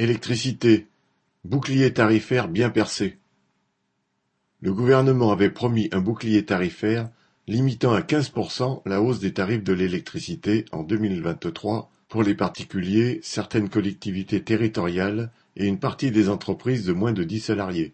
Électricité, bouclier tarifaire bien percé. Le gouvernement avait promis un bouclier tarifaire limitant à quinze pour cent la hausse des tarifs de l'électricité en 2023 pour les particuliers, certaines collectivités territoriales et une partie des entreprises de moins de dix salariés.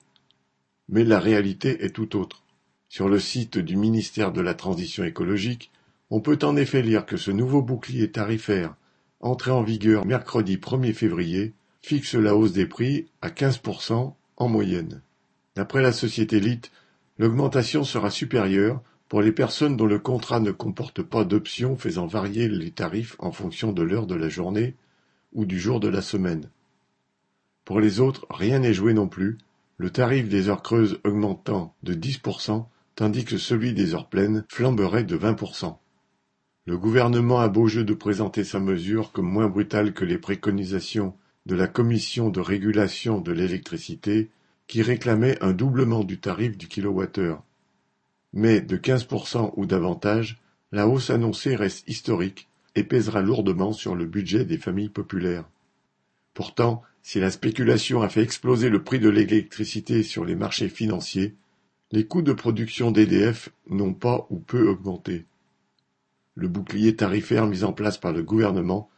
Mais la réalité est tout autre. Sur le site du ministère de la Transition écologique, on peut en effet lire que ce nouveau bouclier tarifaire, entré en vigueur mercredi 1er février, fixe la hausse des prix à 15% en moyenne. D'après la société LIT, l'augmentation sera supérieure pour les personnes dont le contrat ne comporte pas d'option faisant varier les tarifs en fonction de l'heure de la journée ou du jour de la semaine. Pour les autres, rien n'est joué non plus, le tarif des heures creuses augmentant de 10%, tandis que celui des heures pleines flamberait de 20%. Le gouvernement a beau jeu de présenter sa mesure comme moins brutale que les préconisations de la Commission de régulation de l'électricité qui réclamait un doublement du tarif du kilowattheure. Mais de 15% ou davantage, la hausse annoncée reste historique et pèsera lourdement sur le budget des familles populaires. Pourtant, si la spéculation a fait exploser le prix de l'électricité sur les marchés financiers, les coûts de production d'EDF n'ont pas ou peu augmenté. Le bouclier tarifaire mis en place par le gouvernement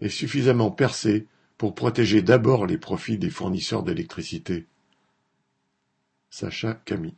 est suffisamment percé pour protéger d'abord les profits des fournisseurs d'électricité. Sacha Camille